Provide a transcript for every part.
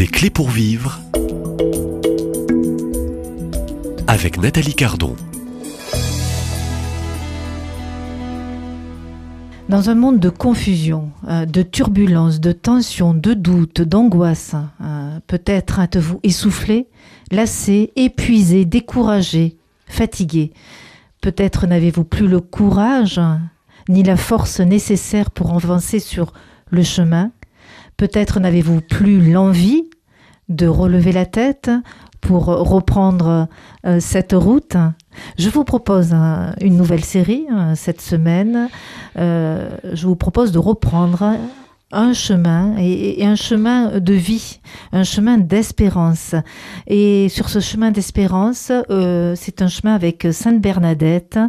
Des clés pour vivre avec Nathalie Cardon. Dans un monde de confusion, euh, de turbulence, de tension, de doute, d'angoisse, euh, peut-être êtes-vous essoufflé, lassé, épuisé, découragé, fatigué. Peut-être n'avez-vous plus le courage ni la force nécessaire pour avancer sur le chemin. Peut-être n'avez-vous plus l'envie de relever la tête pour reprendre euh, cette route. Je vous propose une nouvelle série euh, cette semaine. Euh, je vous propose de reprendre un chemin et, un chemin de vie, un chemin d'espérance. Et sur ce chemin d'espérance, c'est un chemin avec Sainte Bernadette,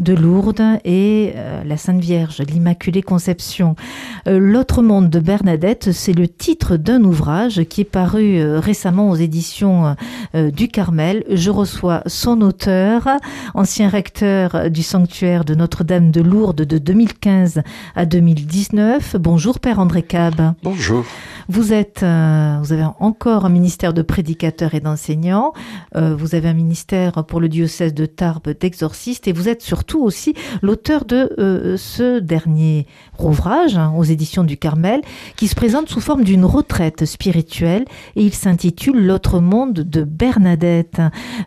de Lourdes et euh, la Sainte Vierge, l'Immaculée Conception. Euh, L'autre monde de Bernadette, c'est le titre d'un ouvrage qui est paru euh, récemment aux éditions du Carmel. Je reçois son auteur, ancien recteur du sanctuaire de Notre-Dame de Lourdes de 2015 à 2019. Bonjour Père André Cab. Bonjour. Vous êtes, vous avez encore un ministère de prédicateur et d'enseignant. vous avez un ministère pour le diocèse de Tarbes d'exorciste et vous êtes surtout aussi l'auteur de euh, ce dernier ouvrage hein, aux éditions du Carmel qui se présente sous forme d'une retraite spirituelle et il s'intitule L'autre monde de Bernadette.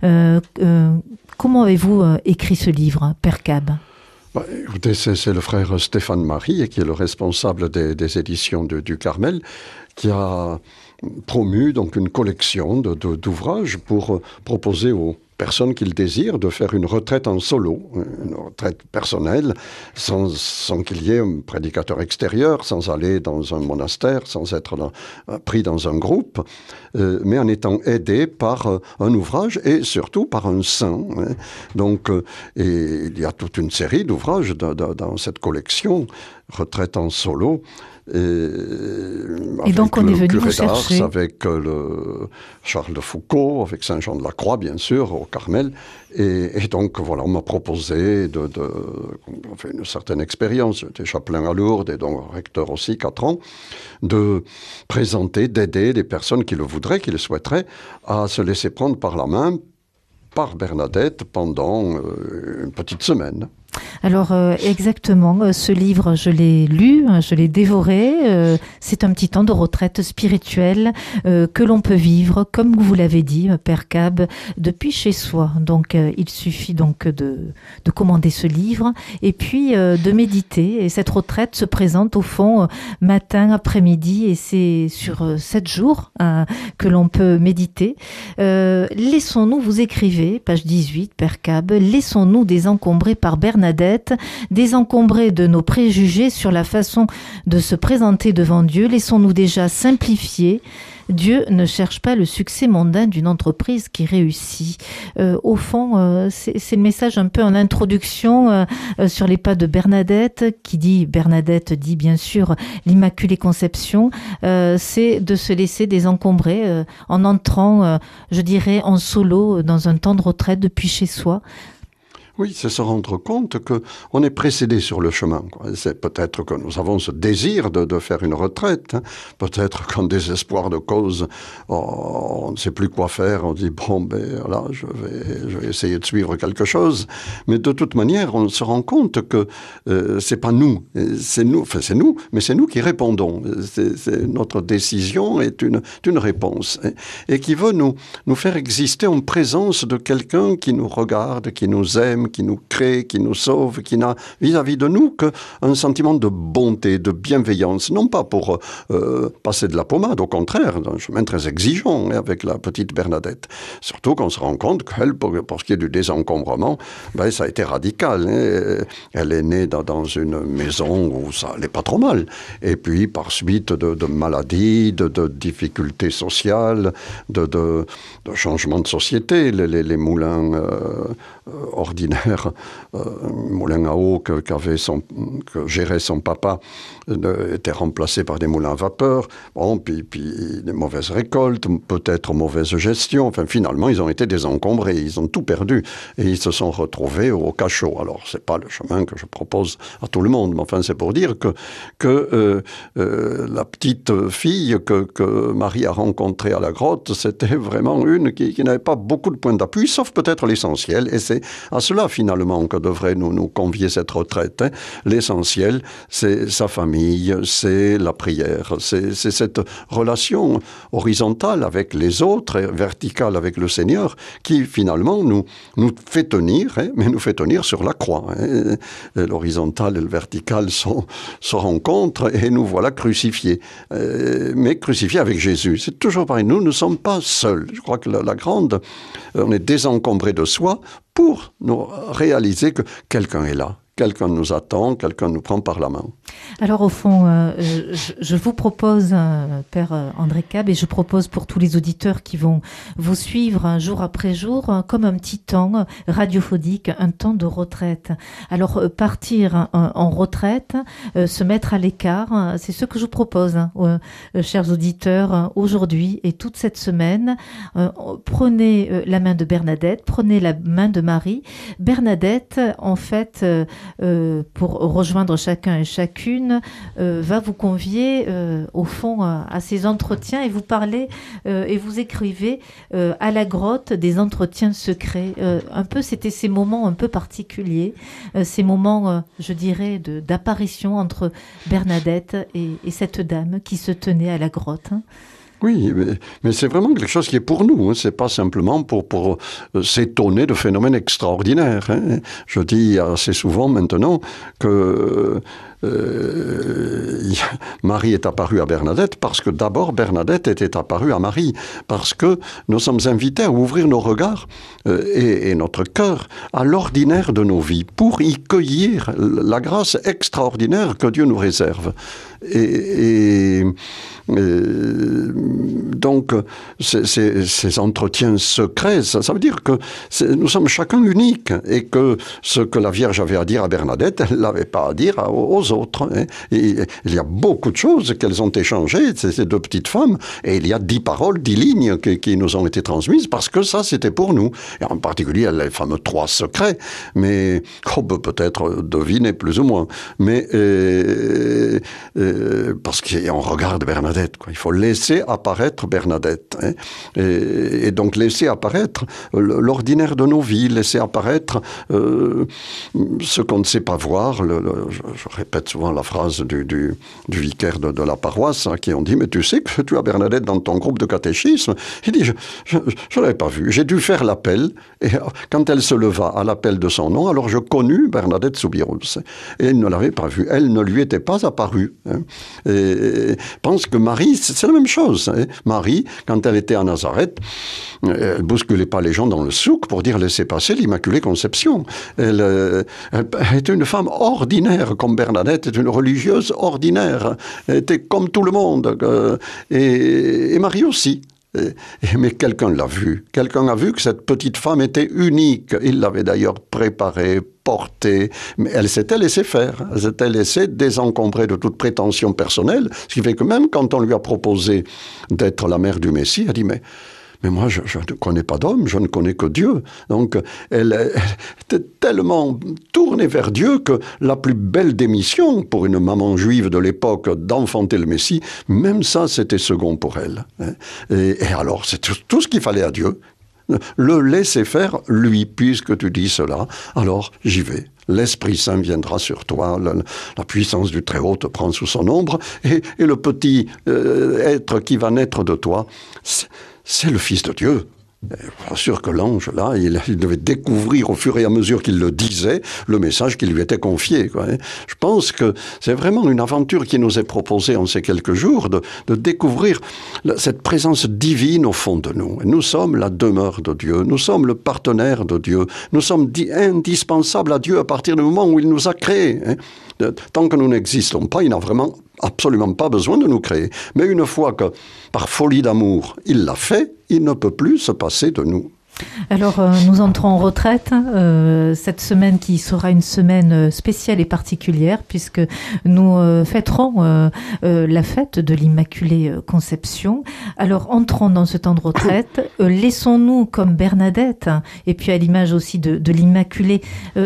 Euh, euh, comment avez-vous écrit ce livre, Père Cab? Bah, c'est le frère Stéphane Marie, qui est le responsable des, éditions du Carmel, qui a promu donc une collection d'ouvrages pour proposer aux, personne qui le désire de faire une retraite en solo, une retraite personnelle, sans, sans qu'il y ait un prédicateur extérieur, sans aller dans un monastère, sans être euh, pris dans un groupe, euh, mais en étant aidé par euh, un ouvrage et surtout par un saint. Hein. Donc, et il y a toute une série d'ouvrages dans cette collection, Retraite en solo, et, donc on est venu vous chercher. avec euh, le Charles de Foucault, avec Saint Jean de la Croix bien sûr au Carmel, et, donc voilà on m'a proposé de, de fait une certaine expérience, j'étais chapelain à Lourdes et donc recteur aussi quatre ans, de présenter, d'aider des personnes qui le voudraient, qui le souhaiteraient, à se laisser prendre par la main par Bernadette pendant euh, une petite semaine. Alors euh, exactement, euh, ce livre, je l'ai lu, hein, je l'ai dévoré. Euh, c'est un petit temps de retraite spirituelle que l'on peut vivre, comme vous l'avez dit, Père Cab, depuis chez soi. Donc il suffit donc de, de, commander ce livre et puis de méditer. Et cette retraite se présente au fond matin, après-midi, et c'est sur sept jours hein, que l'on peut méditer. laissons-nous, vous écrivez, page 18, Père Cab, laissons-nous désencombrer par Bernard Bernadette, désencombrés de nos préjugés sur la façon de se présenter devant Dieu, laissons-nous déjà simplifier. Dieu ne cherche pas le succès mondain d'une entreprise qui réussit. Euh, au fond, euh, c'est le message un peu en introduction euh, sur les pas de Bernadette, qui dit, Bernadette dit bien sûr l'Immaculée Conception, c'est de se laisser désencombrer en entrant, je dirais, en solo dans un temps de retraite depuis chez soi. Oui, c'est se rendre compte que on est précédé sur le chemin. C'est peut-être que nous avons ce désir de, faire une retraite. Hein. Peut-être qu'en désespoir de cause, on ne sait plus quoi faire. On dit bon, ben là, je vais, essayer de suivre quelque chose. Mais de toute manière, on se rend compte que euh, c'est pas nous, c'est nous, enfin c'est nous, mais c'est nous qui répondons. Notre décision est une, réponse et qui veut nous faire exister en présence de quelqu'un qui nous regarde, qui nous aime qui nous crée, qui nous sauve, qui n'a vis-à-vis de nous qu'un sentiment de bonté, de bienveillance, non pas pour euh, passer de la pommade, au contraire, un chemin très exigeant hein, avec la petite Bernadette. Surtout qu'on se rend compte qu'elle, pour, ce qui est du désencombrement, ben, ça a été radical. Hein. Elle est née dans, une maison où ça allait pas trop mal. Et puis, par suite de, maladies, de, difficultés sociales, de, de, changements de société, les, moulins euh, ordinaires extraordinaire. Euh, moulin à eau que, son, que gérait son papa était remplacé par des moulins à vapeur. Bon, puis, puis des mauvaises récoltes, peut-être mauvaise gestion. Enfin, finalement, ils ont été désencombrés, ils ont tout perdu et ils se sont retrouvés au cachot. Alors, c'est pas le chemin que je propose à tout le monde, mais enfin, c'est pour dire que, que euh, euh, la petite fille que, que, Marie a rencontrée à la grotte, c'était vraiment une qui, qui n'avait pas beaucoup de points d'appui, sauf peut-être l'essentiel. Et c'est à cela, finalement, que devrait nous, nous convier cette retraite. Hein. L'essentiel, c'est sa famille, c'est la prière, c'est cette relation horizontale avec les autres verticale avec le Seigneur qui, finalement, nous, nous fait tenir, hein, mais nous fait tenir sur la croix. Hein. L'horizontale et le vertical se rencontrent et nous voilà crucifiés. Euh, mais crucifiés avec Jésus. C'est toujours pareil. Nous ne sommes pas seuls. Je crois que la, la grande, on est désencombré de soi pour nous réaliser que quelqu'un est là, quelqu'un nous attend, quelqu'un nous prend par la main. Alors au fond, euh, je, vous propose, euh, Père euh, André Cab, et je propose pour tous les auditeurs qui vont vous suivre jour après jour, comme un petit temps radiophonique, un temps de retraite. Alors partir en retraite, se mettre à l'écart, c'est ce que je vous propose, hein, chers auditeurs, aujourd'hui et toute cette semaine. prenez la main de Bernadette, prenez la main de Marie. Bernadette, en fait, euh, pour rejoindre chacun et chacune, euh, va vous convier euh, au fond à ces entretiens et vous parlez et vous écrivez à la grotte des entretiens secrets. un peu, c'était ces moments un peu particuliers, ces moments, je dirais, d'apparition entre Bernadette et, et, cette dame qui se tenait à la grotte. Hein. Oui, mais, c'est vraiment quelque chose qui est pour nous. Hein. C'est pas simplement pour, pour euh, s'étonner de phénomènes extraordinaires. Hein. Je dis assez souvent maintenant que euh, Marie est apparue à Bernadette parce que d'abord Bernadette était apparue à Marie, parce que nous sommes invités à ouvrir nos regards euh, et, notre cœur à l'ordinaire de nos vies pour y cueillir la grâce extraordinaire que Dieu nous réserve. Et, donc, ces, entretiens secrets, ça, veut dire que nous sommes chacun uniques et que ce que la Vierge avait à dire à Bernadette, elle l'avait pas à dire aux autres. Hein. Il y a beaucoup de choses qu'elles ont échangées, ces deux petites femmes, et il y a dix paroles, dix lignes qui, nous ont été transmises parce que ça, c'était pour nous. Et en particulier, les fameux trois secrets, mais on peut peut-être deviner plus ou moins. Mais euh, euh, parce qu'on regarde Bernadette, quoi. il faut laisser apparaître Bernadette. Hein. Et, donc laisser apparaître l'ordinaire de nos vies, laisser apparaître euh, ce qu'on ne sait pas voir. Je, répète souvent la phrase du, du, vicaire de, de, la paroisse hein, qui ont dit Mais tu sais que tu as Bernadette dans ton groupe de catéchisme Il dit Je ne l'avais pas vu. J'ai dû faire l'appel. Et quand elle se leva à l'appel de son nom, alors je connus Bernadette Soubirous. Et elle ne l'avait pas vue. Elle ne lui était pas apparue. Hein. Et, pense que Marie, c'est la même chose. Hein. Marie, quand elle était à Nazareth, elle bousculait pas les gens dans le souk pour dire laissez passer l'Immaculée Conception. Elle, euh, elle, était une femme ordinaire, comme Bernadette est une religieuse ordinaire. Elle était comme tout le monde. Euh, et, et Marie aussi. Mais quelqu'un l'a vu. Quelqu'un a vu que cette petite femme était unique. Il l'avait d'ailleurs préparée, portée, mais elle s'était laissée faire. Elle s'était laissée désencombrer de toute prétention personnelle. Ce qui fait que même quand on lui a proposé d'être la mère du Messie, elle a dit Mais mais moi, je, ne connais pas d'homme, je ne connais que Dieu. Donc, elle, était tellement tournée vers Dieu que la plus belle démission pour une maman juive de l'époque d'enfanter le Messie, même ça, c'était second pour elle. Hein. Et, alors, c'est tout, ce qu'il fallait à Dieu. Le laisser faire, lui, puisque tu dis cela, alors j'y vais. L'Esprit Saint viendra sur toi, la, puissance du Très-Haut te prend sous son ombre, et, le petit euh, être qui va naître de toi, c'est le Fils de Dieu. Bien sûr que l'ange, là, il, devait découvrir au fur et à mesure qu'il le disait le message qui lui était confié. Hein. Je pense que c'est vraiment une aventure qui nous est proposée en ces quelques jours de, découvrir cette présence divine au fond de nous. nous sommes la demeure de Dieu, nous sommes le partenaire de Dieu, nous sommes indispensables à Dieu à partir du moment où il nous a créés. Hein. Tant que nous n'existons pas, il n'a vraiment absolument pas besoin de nous créer. Mais une fois que, par folie d'amour, il l'a fait, il ne peut plus se passer de nous. Alors, euh, nous entrons en retraite. euh, cette semaine qui sera une semaine euh, spéciale et particulière, puisque nous fêterons la fête de l'Immaculée Conception. Alors, entrons dans ce temps de retraite. Laissons-nous, comme Bernadette, et puis à l'image aussi de, de l'Immaculée,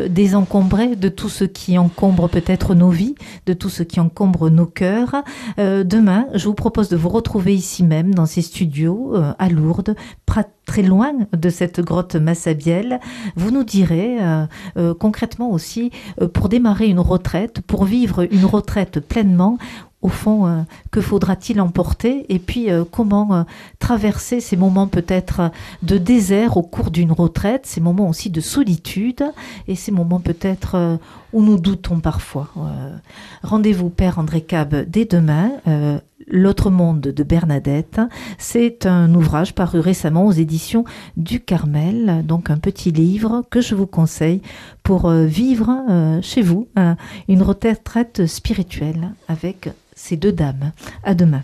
désencombrer de tout ce qui encombre peut-être nos vies, de tout ce qui encombre nos cœurs. Demain, je vous propose de vous retrouver ici même, dans ces studios, à Lourdes, pra- très loin de cette grotte Massabielle. Vous nous direz euh, euh, concrètement aussi, euh, pour démarrer une retraite, pour vivre une retraite pleinement, au fond, que faudra-t-il emporter? Et puis, comment traverser ces moments peut-être de désert au cours d'une retraite, ces moments aussi de solitude et ces moments peut-être où nous doutons parfois? Rendez-vous, Père André Cab, dès demain. L'autre monde de Bernadette, c'est un ouvrage paru récemment aux éditions du Carmel, donc un petit livre que je vous conseille pour euh, vivre euh, chez vous euh, une retraite spirituelle avec ces deux dames. À demain.